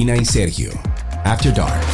Karina y Sergio, After Dark.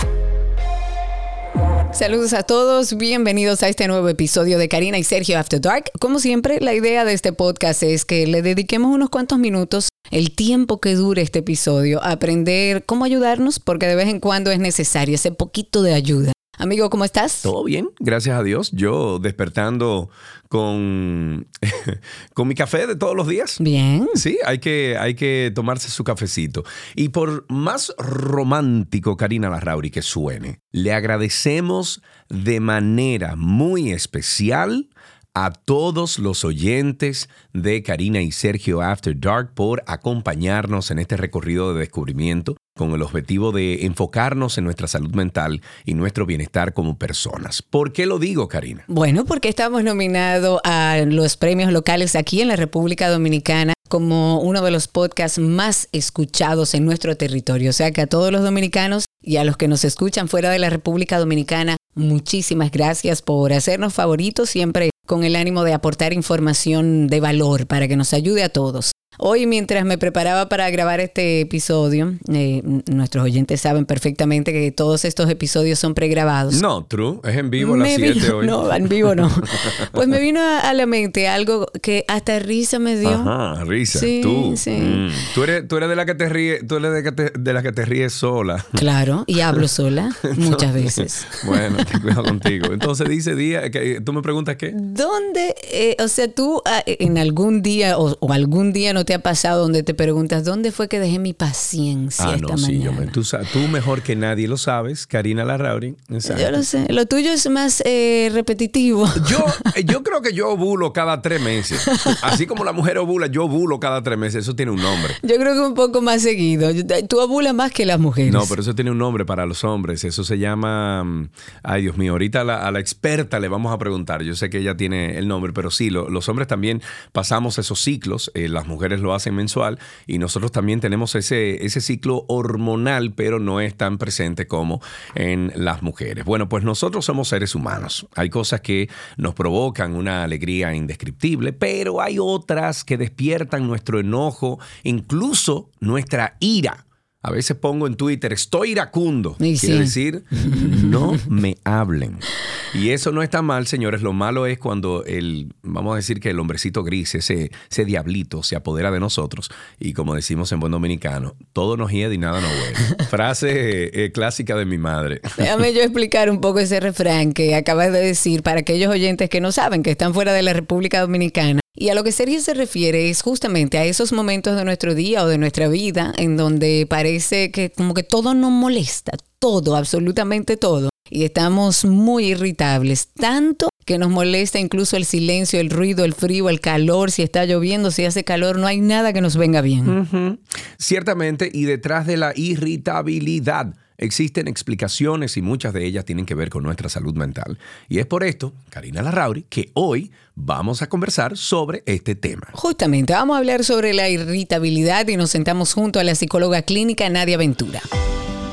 Saludos a todos, bienvenidos a este nuevo episodio de Karina y Sergio After Dark. Como siempre, la idea de este podcast es que le dediquemos unos cuantos minutos, el tiempo que dure este episodio, a aprender cómo ayudarnos, porque de vez en cuando es necesario ese poquito de ayuda. Amigo, ¿cómo estás? Todo bien, gracias a Dios. Yo despertando con, con mi café de todos los días. Bien. Sí, hay que, hay que tomarse su cafecito. Y por más romántico, Karina Larrauri, que suene, le agradecemos de manera muy especial a todos los oyentes de Karina y Sergio After Dark por acompañarnos en este recorrido de descubrimiento con el objetivo de enfocarnos en nuestra salud mental y nuestro bienestar como personas. ¿Por qué lo digo, Karina? Bueno, porque estamos nominados a los premios locales aquí en la República Dominicana como uno de los podcasts más escuchados en nuestro territorio. O sea que a todos los dominicanos y a los que nos escuchan fuera de la República Dominicana, muchísimas gracias por hacernos favoritos siempre con el ánimo de aportar información de valor para que nos ayude a todos. Hoy, mientras me preparaba para grabar este episodio, eh, nuestros oyentes saben perfectamente que todos estos episodios son pregrabados. No, true, es en vivo a las 7 hoy. No, en vivo no. Pues me vino a, la mente algo que hasta risa me dio. Ajá, risa. Sí, tú. sí. Mm. Tú, eres, tú eres de la que te ríes, tú eres de, que te- de la que te ríes sola. Claro, y hablo sola muchas veces. Bueno, ten cuidado contigo. Entonces dice día, que, tú me preguntas qué. ¿Dónde, eh, o sea, tú ah, en algún día o, o algún día no te ha pasado donde te preguntas, ¿dónde fue que dejé mi paciencia Ah, esta no, sí, yo mañana? me, tú, mejor que nadie lo sabes, Karina Larrauri. Yo lo sé. Lo tuyo es más eh, repetitivo. Yo, yo creo que yo ovulo cada tres meses. Así como la mujer ovula, yo ovulo cada tres meses. Eso tiene un nombre. Yo creo que un poco más seguido. Tú abulas más que las mujeres. No, pero eso tiene un nombre para los hombres. Eso se llama. mm, Ay, Dios mío. Ahorita a la, a la experta le vamos a preguntar. Yo sé que ella tiene el nombre, pero sí, lo- los hombres también pasamos esos ciclos. eh, las mujeres lo hacen mensual y nosotros también tenemos ese, ese ciclo hormonal, pero no es tan presente como en las mujeres. Bueno, pues nosotros somos seres humanos. Hay cosas que nos provocan una alegría indescriptible, pero hay otras que despiertan nuestro enojo, incluso nuestra ira. A veces pongo en Twitter, estoy iracundo. Y Quiere sí. decir, no me hablen. Y eso no está mal, señores. Lo malo es cuando el, vamos a decir que el hombrecito gris, ese, ese diablito, se apodera de nosotros. Y como decimos en buen dominicano, todo nos hiede y nada nos huele. Frase eh, clásica de mi madre. Déjame yo explicar un poco ese refrán que acabas de decir para aquellos oyentes que no saben, que están fuera de la República Dominicana. Y a lo que Sergio se refiere es justamente a esos momentos de nuestro día o de nuestra vida en donde parece que como que todo nos molesta, todo, absolutamente todo. Y estamos muy irritables, tanto que nos molesta incluso el silencio, el ruido, el frío, el calor, si está lloviendo, si hace calor, no hay nada que nos venga bien. Ciertamente, y detrás de la irritabilidad existen explicaciones y muchas de ellas tienen que ver con nuestra salud mental. Y es por esto, Karina Larrauri, que hoy vamos a conversar sobre este tema. Justamente, vamos a hablar sobre la irritabilidad y nos sentamos junto a la psicóloga clínica Nadia Ventura.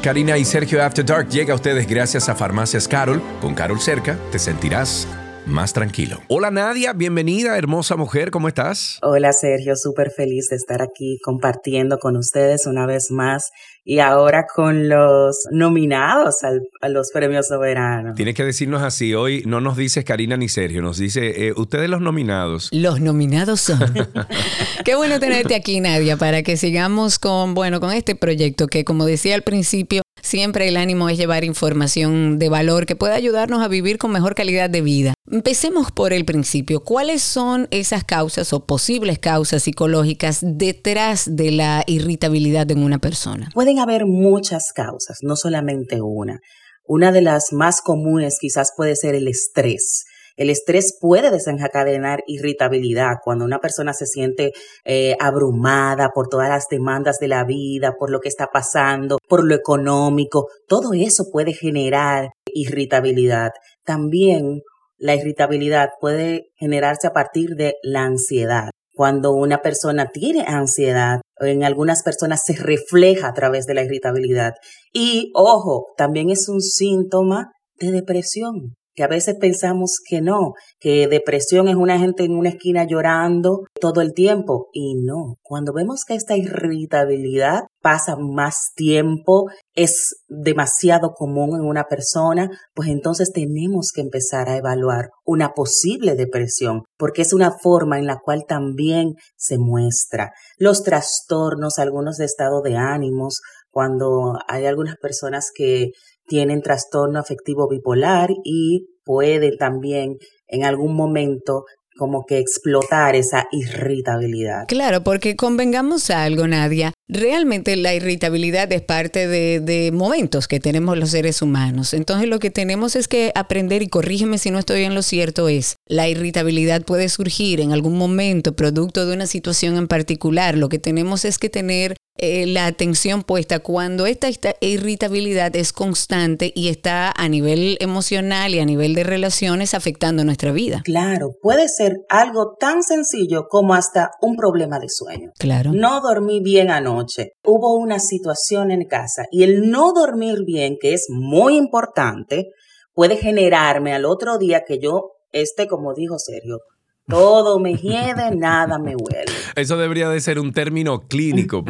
Karina y Sergio After Dark llega a ustedes gracias a Farmacias Carol. Con Carol cerca te sentirás más tranquilo. Hola Nadia, bienvenida, hermosa mujer, ¿cómo estás? Hola Sergio, súper feliz de estar aquí compartiendo con ustedes una vez más y ahora con los nominados al- a los premios soberanos. Tienes que decirnos así, hoy no nos dices Karina ni Sergio, nos dice eh, ustedes los nominados. Los nominados son. Qué bueno tenerte aquí, Nadia, para que sigamos con, bueno, con este proyecto que, como decía al principio, siempre el ánimo es llevar información de valor que pueda ayudarnos a vivir con mejor calidad de vida. Empecemos por el principio. ¿Cuáles son esas causas o posibles causas psicológicas detrás de la irritabilidad en una persona? Pueden haber muchas causas, no solamente una. Una de las más comunes quizás puede ser el estrés. El estrés puede desencadenar irritabilidad cuando una persona se siente eh, abrumada por todas las demandas de la vida, por lo que está pasando, por lo económico. Todo eso puede generar irritabilidad. También la irritabilidad puede generarse a partir de la ansiedad. Cuando una persona tiene ansiedad, en algunas personas se refleja a través de la irritabilidad. Y ojo, también es un síntoma de depresión, que a veces pensamos que no, que depresión es una gente en una esquina llorando todo el tiempo. Y no, cuando vemos que esta irritabilidad pasa más tiempo, es demasiado común en una persona, pues entonces tenemos que empezar a evaluar una posible depresión, porque es una forma en la cual también se muestra. Los trastornos, algunos de estado de ánimos, cuando hay algunas personas que tienen trastorno afectivo bipolar y pueden también en algún momento como que explotar esa irritabilidad. Claro, porque convengamos algo, Nadia, realmente la irritabilidad es parte de, de, momentos que tenemos los seres humanos. Entonces lo que tenemos es que aprender, y corrígeme si no estoy en lo cierto, es la irritabilidad puede surgir en algún momento producto de una situación en particular. Lo que tenemos es que tener eh, la atención puesta cuando esta, irritabilidad es constante y está a nivel emocional y a nivel de relaciones afectando nuestra vida. Claro, puede ser algo tan sencillo como hasta un problema de sueño. Claro. No dormí bien anoche. Hubo una situación en casa y el no dormir bien, que es muy importante, puede generarme al otro día que yo esté, como dijo Sergio, todo me hiede, nada me huele. Eso debería de ser un término clínico.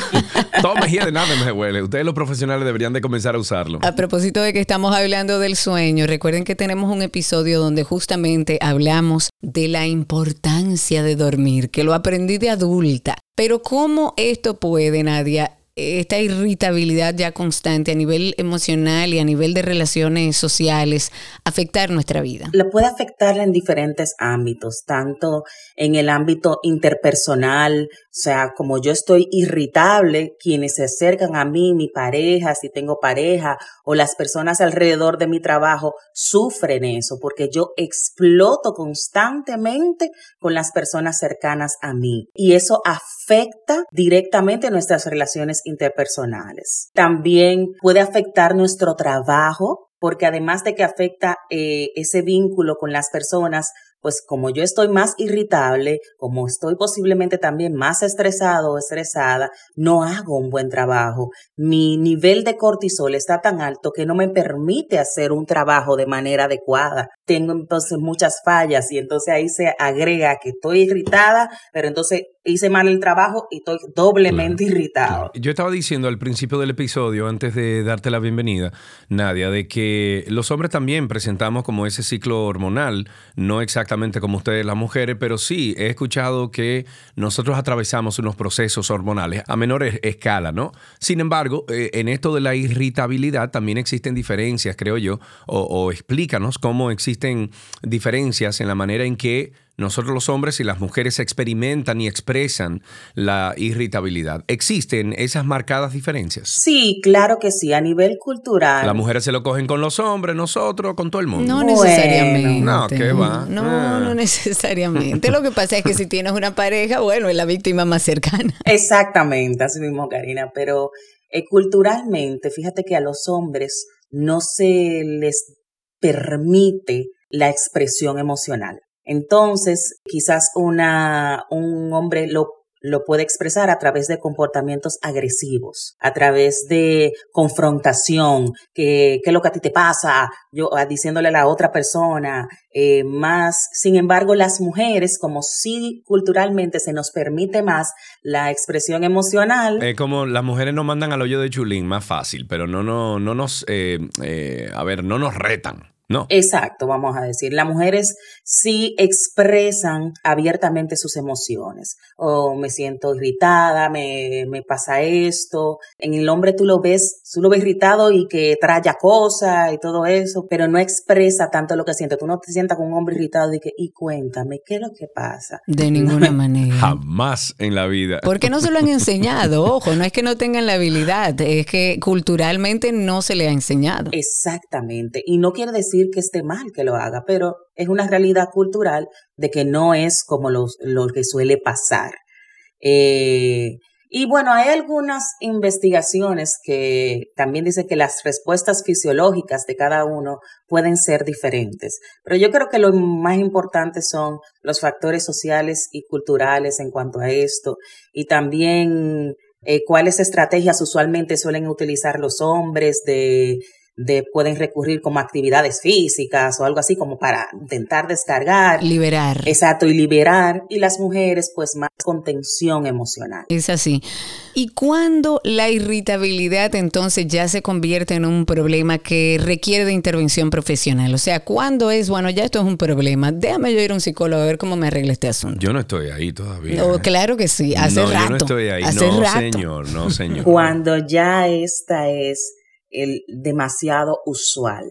Todo me hiede, nada me huele. Ustedes los profesionales deberían de comenzar a usarlo. A propósito de que estamos hablando del sueño, recuerden que tenemos un episodio donde justamente hablamos de la importancia de dormir, que lo aprendí de adulta. Pero ¿cómo esto puede, Nadia, esta irritabilidad ya constante a nivel emocional y a nivel de relaciones sociales afectar nuestra vida? La puede afectar en diferentes ámbitos, tanto en el ámbito interpersonal, o sea, como yo estoy irritable, quienes se acercan a mí, mi pareja, si tengo pareja, o las personas alrededor de mi trabajo, sufren eso, porque yo exploto constantemente con las personas cercanas a mí. Y eso afecta directamente nuestras relaciones interpersonales. También puede afectar nuestro trabajo, porque además de que afecta eh, ese vínculo con las personas, pues como yo estoy más irritable, como estoy posiblemente también más estresado o estresada, no hago un buen trabajo. Mi nivel de cortisol está tan alto que no me permite hacer un trabajo de manera adecuada. Tengo entonces muchas fallas y entonces ahí se agrega que estoy irritada, pero entonces hice mal el trabajo y estoy doblemente irritado. Yo estaba diciendo al principio del episodio, antes de darte la bienvenida, Nadia, de que los hombres también presentamos como ese ciclo hormonal, no exactamente como ustedes las mujeres, pero sí he escuchado que nosotros atravesamos unos procesos hormonales a menor escala, ¿no? Sin embargo, eh, en esto de la irritabilidad también existen diferencias, creo yo, o, o explícanos cómo existen diferencias en la manera en que nosotros los hombres y las mujeres experimentan y expresan la irritabilidad. ¿Existen esas marcadas diferencias? Sí, claro que sí, a nivel cultural. Las mujeres se lo cogen con los hombres, nosotros con todo el mundo. No necesariamente. no, ¿qué va? No, no Ah. necesariamente. Lo que pasa es que si tienes una pareja, bueno, es la víctima más cercana. Exactamente, así mismo, Karina, pero eh, culturalmente, fíjate que a los hombres no se les permite la expresión emocional. Entonces, quizás una, un hombre lo, lo puede expresar a través de comportamientos agresivos, a través de confrontación, que, qué es lo que a ti te pasa, yo ah, diciéndole a la otra persona, eh, más, sin embargo, las mujeres, como si culturalmente se nos permite más la expresión emocional. Es como las mujeres nos mandan al hoyo de chulín, más fácil, pero no, no, no nos, eh, eh, a ver, no nos retan. No. Exacto, vamos a decir. Las mujeres sí expresan abiertamente sus emociones. O me siento irritada, me, me pasa esto. En el hombre tú lo ves, tú lo ves irritado y que traya cosas y todo eso, pero no expresa tanto lo que siente. Tú no te sientas con un hombre irritado y que, y cuéntame, ¿qué es lo que pasa? De ninguna manera. Jamás en la vida. Porque no se lo han enseñado, ojo, no es que no tengan la habilidad, es que culturalmente no se le ha enseñado. Exactamente. Y no quiere decir que esté mal que lo haga, pero es una realidad cultural de que no es como lo, que suele pasar. Eh, y bueno, hay algunas investigaciones que también dicen que las respuestas fisiológicas de cada uno pueden ser diferentes, pero yo creo que lo más importante son los factores sociales y culturales en cuanto a esto y también eh, cuáles estrategias usualmente suelen utilizar los hombres de de, pueden recurrir como actividades físicas o algo así como para intentar descargar. Liberar. Exacto, y liberar. Y las mujeres pues más contención emocional. Es así. ¿Y cuándo la irritabilidad entonces ya se convierte en un problema que requiere de intervención profesional? O sea, ¿cuándo es, bueno, ya esto es un problema, déjame yo ir a un psicólogo a ver cómo me arregla este asunto? Yo no estoy ahí todavía. No, claro que sí, hace no, rato. Yo no estoy ahí. Hace no, rato. señor, no, señor. Cuando ya esta es el demasiado usual.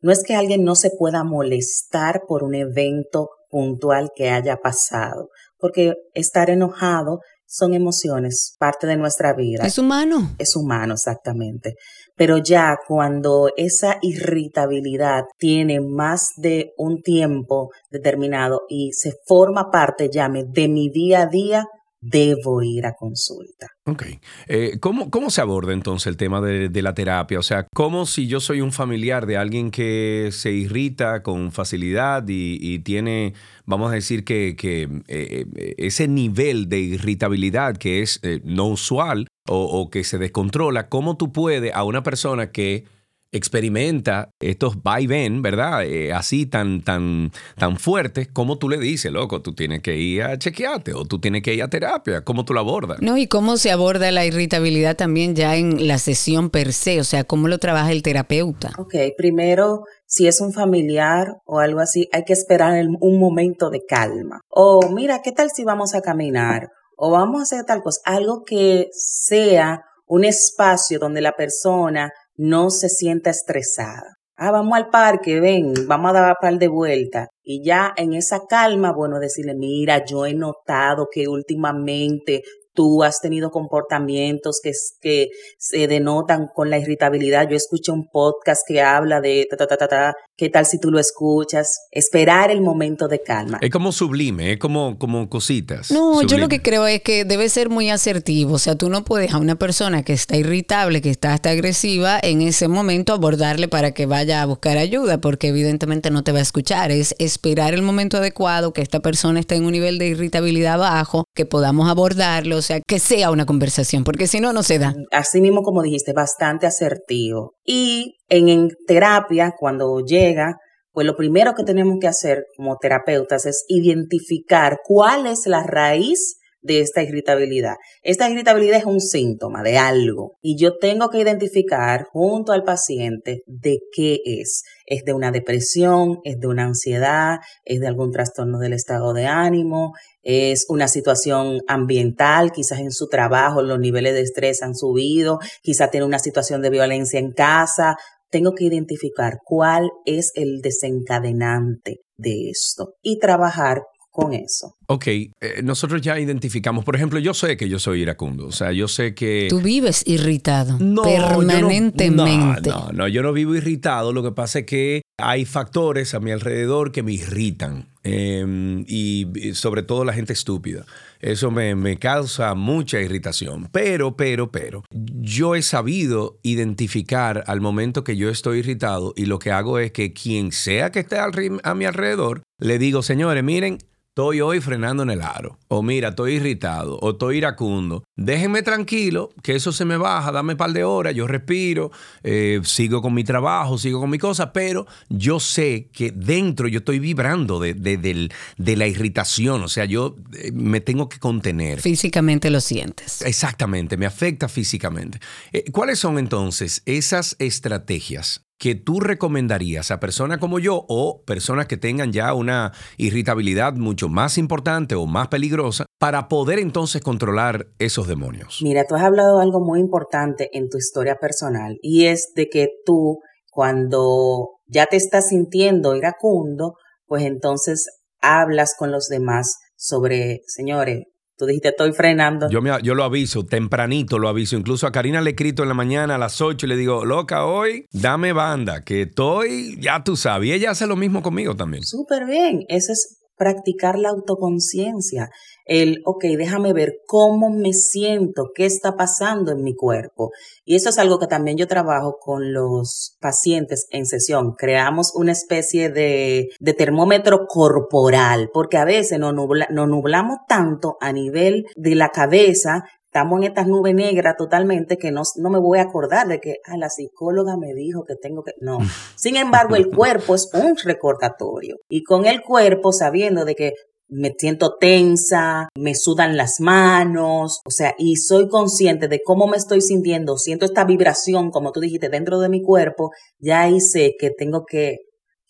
No es que alguien no se pueda molestar por un evento puntual que haya pasado, porque estar enojado son emociones, parte de nuestra vida. Es humano. Es humano, exactamente. Pero ya cuando esa irritabilidad tiene más de un tiempo determinado y se forma parte, llame, de mi día a día, debo ir a consulta. Ok. Eh, ¿cómo, ¿Cómo se aborda entonces el tema de, de, la terapia? O sea, ¿cómo si yo soy un familiar de alguien que se irrita con facilidad y, y tiene, vamos a decir que, que eh, ese nivel de irritabilidad que es eh, no usual o, o que se descontrola, ¿cómo tú puedes a una persona que experimenta estos va y ven, ¿verdad? Eh, así tan, tan, tan fuertes, como tú le dices, loco, tú tienes que ir a chequearte o tú tienes que ir a terapia, ¿cómo tú la abordas? No, y cómo se aborda la irritabilidad también ya en la sesión per se, o sea, cómo lo trabaja el terapeuta. Ok, primero, si es un familiar o algo así, hay que esperar un momento de calma. O mira, ¿qué tal si vamos a caminar? O vamos a hacer tal cosa, algo que sea un espacio donde la persona no se sienta estresada. Ah, vamos al parque, ven, vamos a dar un par de vueltas. Y ya en esa calma, bueno, decirle, mira, yo he notado que últimamente tú has tenido comportamientos que, que se denotan con la irritabilidad. Yo escuché un podcast que habla de ta, ta, ta, ta, ta. ¿Qué tal si tú lo escuchas? Esperar el momento de calma. Es como sublime, es como, como cositas. No, sublime. yo lo que creo es que debe ser muy asertivo. O sea, tú no puedes a una persona que está irritable, que está hasta agresiva, en ese momento abordarle para que vaya a buscar ayuda, porque evidentemente no te va a escuchar. Es esperar el momento adecuado, que esta persona esté en un nivel de irritabilidad bajo, que podamos abordarlo, o sea, que sea una conversación, porque si no, no se da. Así mismo, como dijiste, bastante asertivo. Y en, terapia, cuando llega, pues lo primero que tenemos que hacer como terapeutas es identificar cuál es la raíz de esta irritabilidad. Esta irritabilidad es un síntoma de algo y yo tengo que identificar junto al paciente de qué es. Es de una depresión, es de una ansiedad, es de algún trastorno del estado de ánimo, es una situación ambiental, quizás en su trabajo los niveles de estrés han subido, quizás tiene una situación de violencia en casa. Tengo que identificar cuál es el desencadenante de esto y trabajar con eso. Ok, eh, nosotros ya identificamos, por ejemplo, yo sé que yo soy iracundo, o sea, yo sé que... Tú vives irritado no, permanentemente. No, no, no, yo no vivo irritado, lo que pasa es que hay factores a mi alrededor que me irritan eh, y sobre todo la gente estúpida. Eso me, me, causa mucha irritación. Pero, pero, pero, yo he sabido identificar al momento que yo estoy irritado y lo que hago es que quien sea que esté al, a mi alrededor, le digo, señores, miren, estoy hoy frenando en el aro, o mira, estoy irritado, o estoy iracundo. Déjenme tranquilo, que eso se me baja, dame un par de horas, yo respiro, eh, sigo con mi trabajo, sigo con mi cosa, pero yo sé que dentro yo estoy vibrando de, de, de, de la irritación, o sea, yo eh, me tengo que contener. Físicamente lo sientes. Exactamente, me afecta físicamente. Eh, ¿Cuáles son entonces esas estrategias que tú recomendarías a personas como yo o personas que tengan ya una irritabilidad mucho más importante o más peligrosa para poder entonces controlar esos demonios? Mira, tú has hablado de algo muy importante en tu historia personal y es de que tú cuando ya te estás sintiendo iracundo, pues entonces hablas con los demás sobre, señores, Tú dijiste, estoy frenando. Yo, me, yo lo aviso, tempranito lo aviso. Incluso a Karina le he escrito en la mañana a las 8 y le digo, loca, hoy dame banda, que estoy, ya tú sabes. Y ella hace lo mismo conmigo también. Súper bien. Eso es practicar la autoconciencia. El, ok, déjame ver cómo me siento, qué está pasando en mi cuerpo. Y eso es algo que también yo trabajo con los pacientes en sesión. Creamos una especie de, de termómetro corporal, porque a veces nos, nubla, nos nublamos tanto a nivel de la cabeza estamos en esta nube negra totalmente que no, no me voy a acordar de que ah, la psicóloga me dijo que tengo que... No. Sin embargo, el cuerpo es un recordatorio. Y con el cuerpo, sabiendo de que me siento tensa, me sudan las manos, o sea, y soy consciente de cómo me estoy sintiendo, siento esta vibración, como tú dijiste, dentro de mi cuerpo, ya ahí sé que tengo que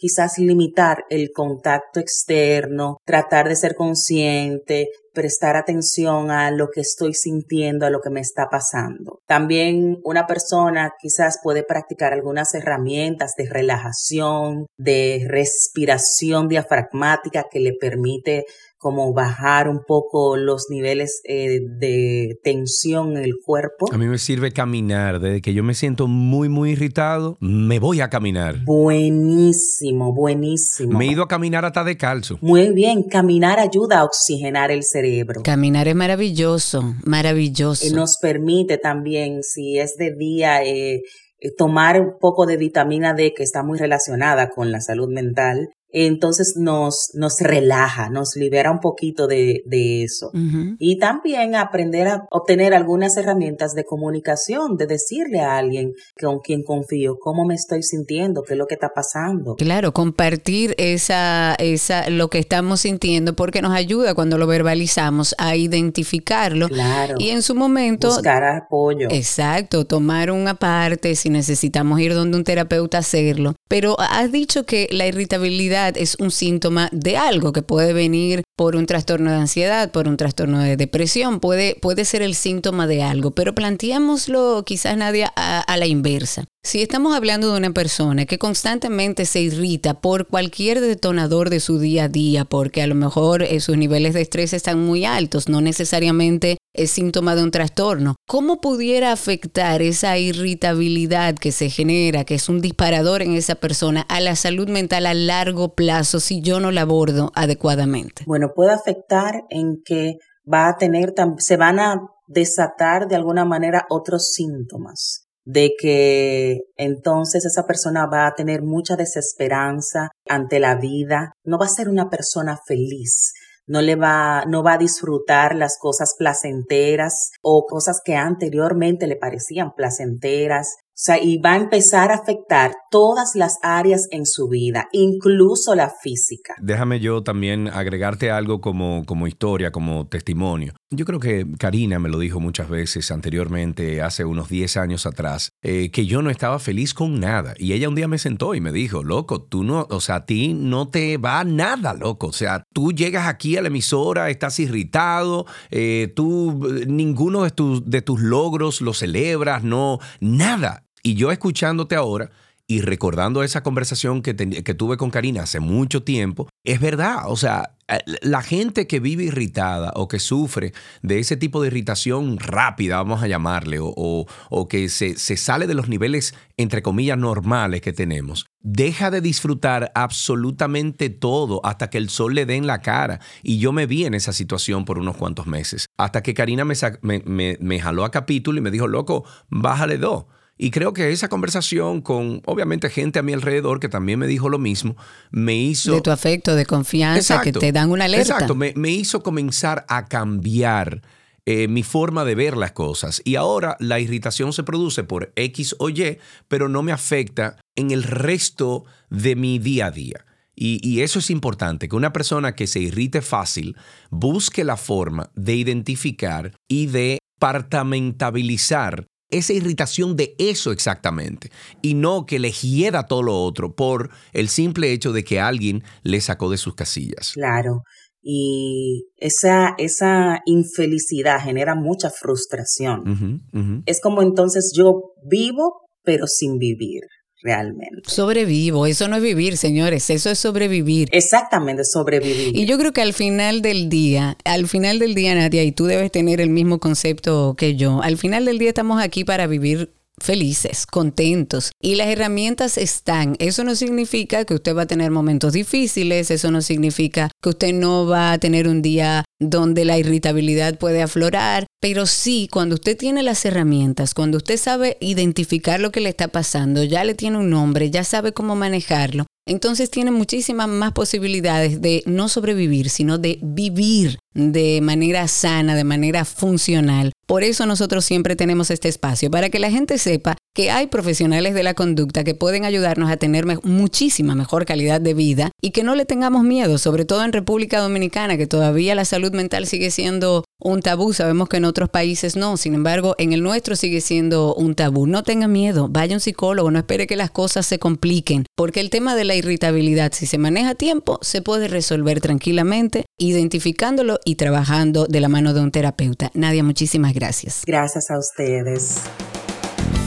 quizás limitar el contacto externo, tratar de ser consciente, prestar atención a lo que estoy sintiendo, a lo que me está pasando. También una persona quizás puede practicar algunas herramientas de relajación, de respiración diafragmática que le permite como bajar un poco los niveles eh, de tensión en el cuerpo. A mí me sirve caminar. Desde que yo me siento muy, muy irritado, me voy a caminar. Buenísimo, buenísimo. Me he ido a caminar hasta de calzo. Muy bien, caminar ayuda a oxigenar el cerebro. Caminar es maravilloso, maravilloso. Y nos permite también, si es de día, eh, eh, tomar un poco de vitamina D que está muy relacionada con la salud mental entonces nos, nos relaja, nos libera un poquito de, de eso. Y también aprender a obtener algunas herramientas de comunicación, de decirle a alguien con quien confío cómo me estoy sintiendo, qué es lo que está pasando. Claro, compartir esa, esa, lo que estamos sintiendo porque nos ayuda cuando lo verbalizamos a identificarlo. Claro. Y en su momento... Buscar apoyo. Exacto, tomar una parte si necesitamos ir donde un terapeuta hacerlo. Pero has dicho que la irritabilidad es un síntoma de algo que puede venir por un trastorno de ansiedad, por un trastorno de depresión, puede, puede ser el síntoma de algo, pero planteámoslo quizás nadie a, la inversa. Si estamos hablando de una persona que constantemente se irrita por cualquier detonador de su día a día, porque a lo mejor eh, sus niveles de estrés están muy altos, no necesariamente es síntoma de un trastorno, ¿cómo pudiera afectar esa irritabilidad que se genera, que es un disparador en esa persona, a la salud mental a largo plazo si yo no la abordo adecuadamente? Bueno, puede afectar en que va a tener, se van a desatar de alguna manera otros síntomas de que entonces esa persona va a tener mucha desesperanza ante la vida, no va a ser una persona feliz, no le va, no va a disfrutar las cosas placenteras o cosas que anteriormente le parecían placenteras. O sea, y va a empezar a afectar todas las áreas en su vida, incluso la física. Déjame yo también agregarte algo como, como historia, como testimonio. Yo creo que Karina me lo dijo muchas veces anteriormente, hace unos 10 años atrás, eh, que yo no estaba feliz con nada. Y ella un día me sentó y me dijo, loco, tú no, o sea, a ti no te va nada, loco. O sea, tú llegas aquí a la emisora, estás irritado, eh, tú ninguno de, tus de tus logros lo celebras, no, nada. Y yo escuchándote ahora, y recordando esa conversación que, que, tuve con Karina hace mucho tiempo, es verdad, o sea, eh, la gente que vive irritada o que sufre de ese tipo de irritación rápida, vamos a llamarle, o, o, que se, se, sale de los niveles, entre comillas, normales que tenemos, deja de disfrutar absolutamente todo hasta que el sol le dé en la cara. Y yo me vi en esa situación por unos cuantos meses, hasta que Karina me, me, me jaló a capítulo y me dijo, loco, bájale dos. Y creo que esa conversación con, obviamente, gente a mi alrededor que también me dijo lo mismo, me hizo... De tu afecto, de confianza, que te dan una alerta. Exacto, me, hizo comenzar a cambiar eh, mi forma de ver las cosas. Y ahora la irritación se produce por X o Y, pero no me afecta en el resto de mi día a día. Y, y, eso es importante, que una persona que se irrite fácil busque la forma de identificar y de partamentabilizar esa irritación de eso exactamente y no que le hieda todo lo otro por el simple hecho de que alguien le sacó de sus casillas. Claro, y esa, esa infelicidad genera mucha frustración. Es como entonces yo vivo pero sin vivir realmente. Sobrevivo, eso no es vivir, señores, eso es sobrevivir. Exactamente, sobrevivir. Y yo creo que al final del día, al final del día, Nadia, y tú debes tener el mismo concepto que yo, al final del día estamos aquí para vivir felices, contentos. Y las herramientas están. Eso no significa que usted va a tener momentos difíciles, eso no significa que usted no va a tener un día donde la irritabilidad puede aflorar, Pero sí, cuando usted tiene las herramientas, cuando usted sabe identificar lo que le está pasando, ya le tiene un nombre, ya sabe cómo manejarlo, entonces tiene muchísimas más posibilidades de no sobrevivir, sino de vivir de manera sana, de manera funcional. Por eso nosotros siempre tenemos este espacio, para que la gente sepa que hay profesionales de la conducta que pueden ayudarnos a tener muchísima mejor calidad de vida y que no le tengamos miedo, sobre todo en República Dominicana, que todavía la salud mental sigue siendo un tabú. Sabemos que en otros países no, sin embargo, en el nuestro sigue siendo un tabú. No tenga miedo, vaya un psicólogo, no espere que las cosas se compliquen, porque el tema de la irritabilidad, si se maneja a tiempo, se puede resolver tranquilamente, identificándolo y trabajando de la mano de un terapeuta. Nadia, muchísimas gracias. Gracias a ustedes.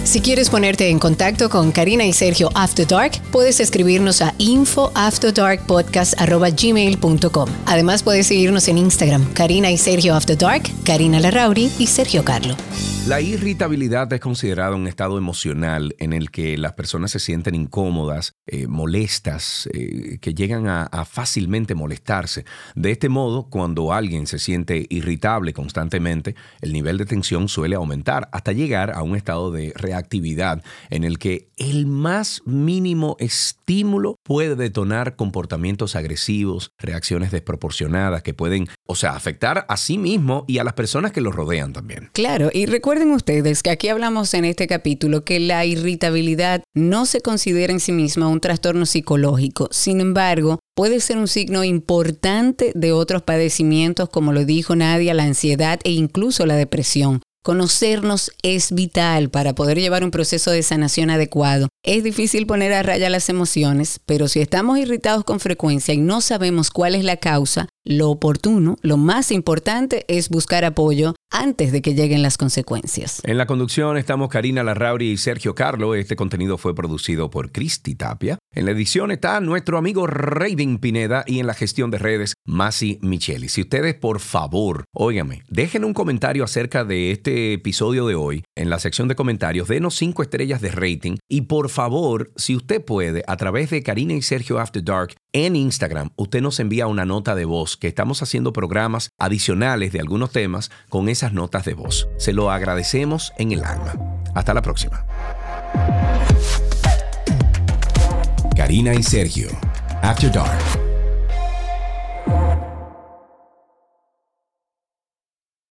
Si quieres ponerte en contacto con Karina y Sergio After Dark, puedes escribirnos a infoafterdarkpodcast.gmail.com. Además, puedes seguirnos en Instagram, Karina y Sergio After Dark, Karina Larrauri y Sergio Carlo. La irritabilidad es considerada un estado emocional en el que las personas se sienten incómodas, eh, molestas, eh, que llegan a, fácilmente molestarse. De este modo, cuando alguien se siente irritable constantemente, el nivel de tensión suele aumentar hasta llegar a un estado de reactividad en el que el más mínimo estímulo puede detonar comportamientos agresivos, reacciones desproporcionadas que pueden, o sea, afectar a sí mismo y a las personas que lo rodean también. Claro, y Recuerden ustedes que aquí hablamos en este capítulo que la irritabilidad no se considera en sí misma un trastorno psicológico. Sin embargo, puede ser un signo importante de otros padecimientos, como lo dijo Nadia, la ansiedad e incluso la depresión. Conocernos es vital para poder llevar un proceso de sanación adecuado. Es difícil poner a raya las emociones, pero si estamos irritados con frecuencia y no sabemos cuál es la causa, lo oportuno, lo más importante es buscar apoyo antes de que lleguen las consecuencias. En la conducción estamos Karina Larrauri y Sergio Carlo. Este contenido fue producido por Cristi Tapia. En la edición está nuestro amigo Raven Pineda y en la gestión de redes Masi Micheli. Si ustedes, por favor, óigame, dejen un comentario acerca de este episodio de hoy en la sección de comentarios, denos cinco estrellas de rating y por favor, si usted puede, a través de Karina y Sergio After Dark en Instagram, usted nos envía una nota de voz que estamos haciendo programas adicionales de algunos temas con esas notas de voz. Se lo agradecemos en el alma. Hasta la próxima. Karina y Sergio, After Dark.